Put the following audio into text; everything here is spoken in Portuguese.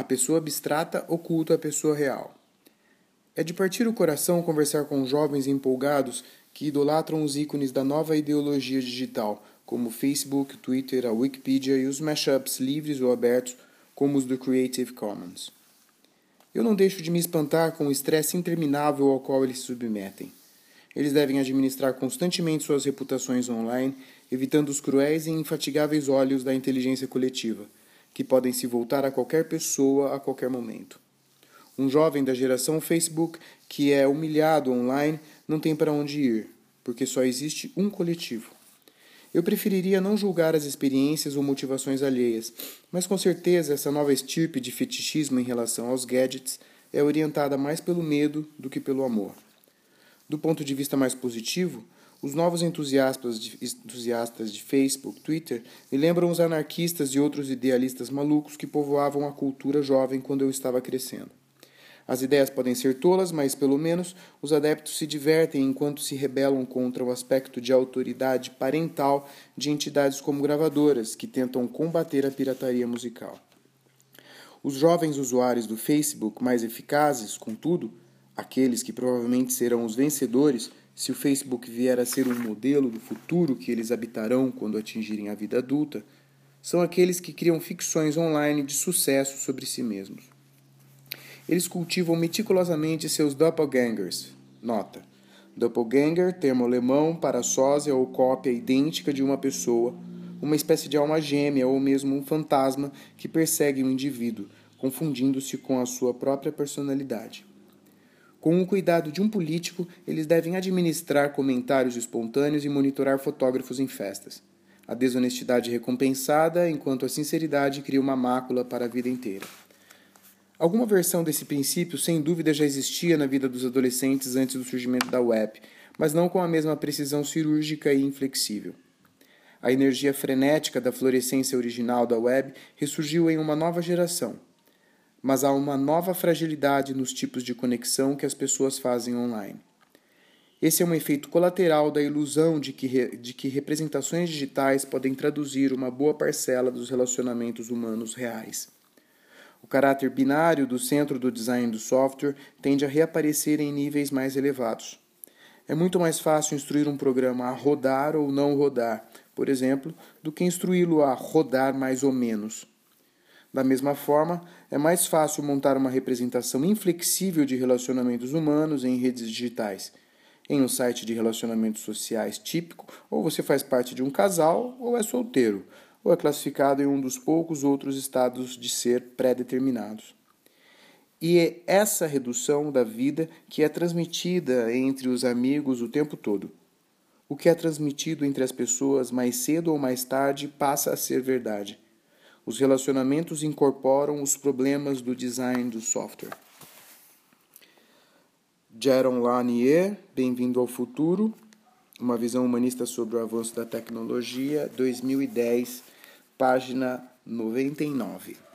A pessoa abstrata oculta a pessoa real. É de partir o coração conversar com jovens empolgados que idolatram os ícones da nova ideologia digital, como o Facebook, o Twitter, a Wikipedia e os mashups livres ou abertos, como os do Creative Commons. Eu não deixo de me espantar com o estresse interminável ao qual eles se submetem. Eles devem administrar constantemente suas reputações online, evitando os cruéis e infatigáveis olhos da inteligência coletiva, que podem se voltar a qualquer pessoa a qualquer momento. Um jovem da geração Facebook que é humilhado online não tem para onde ir, porque só existe um coletivo. Eu preferiria não julgar as experiências ou motivações alheias, mas com certeza essa nova estirpe de fetichismo em relação aos gadgets é orientada mais pelo medo do que pelo amor. Do ponto de vista mais positivo, os novos entusiastas de, entusiastas de Facebook, Twitter, me lembram os anarquistas e outros idealistas malucos que povoavam a cultura jovem quando eu estava crescendo. As ideias podem ser tolas, mas pelo menos os adeptos se divertem enquanto se rebelam contra o aspecto de autoridade parental de entidades como gravadoras, que tentam combater a pirataria musical. Os jovens usuários do Facebook mais eficazes, contudo, aqueles que provavelmente serão os vencedores se o Facebook vier a ser um modelo do futuro que eles habitarão quando atingirem a vida adulta, são aqueles que criam ficções online de sucesso sobre si mesmos. Eles cultivam meticulosamente seus doppelgangers. Nota: Doppelganger, termo alemão para sósia ou cópia idêntica de uma pessoa, uma espécie de alma gêmea ou mesmo um fantasma que persegue um indivíduo, confundindo-se com a sua própria personalidade. Com o cuidado de um político, eles devem administrar comentários espontâneos e monitorar fotógrafos em festas. A desonestidade recompensada, enquanto a sinceridade cria uma mácula para a vida inteira. Alguma versão desse princípio, sem dúvida, já existia na vida dos adolescentes antes do surgimento da web, mas não com a mesma precisão cirúrgica e inflexível. A energia frenética da florescência original da web ressurgiu em uma nova geração, mas há uma nova fragilidade nos tipos de conexão que as pessoas fazem online. Esse é um efeito colateral da ilusão de que, de que representações digitais podem traduzir uma boa parcela dos relacionamentos humanos reais. O caráter binário do centro do design do software tende a reaparecer em níveis mais elevados. É muito mais fácil instruir um programa a rodar ou não rodar, por exemplo, do que instruí-lo a rodar mais ou menos. Da mesma forma, é mais fácil montar uma representação inflexível de relacionamentos humanos em redes digitais. Em um site de relacionamentos sociais típico, ou você faz parte de um casal ou é solteiro, ou é classificado em um dos poucos outros estados de ser pré-determinados. E é essa redução da vida que é transmitida entre os amigos o tempo todo. O que é transmitido entre as pessoas mais cedo ou mais tarde passa a ser verdade. Os relacionamentos incorporam os problemas do design do software. Jaron Lanier, Bem-vindo ao Futuro, uma visão humanista sobre o avanço da tecnologia, 2010, página 99.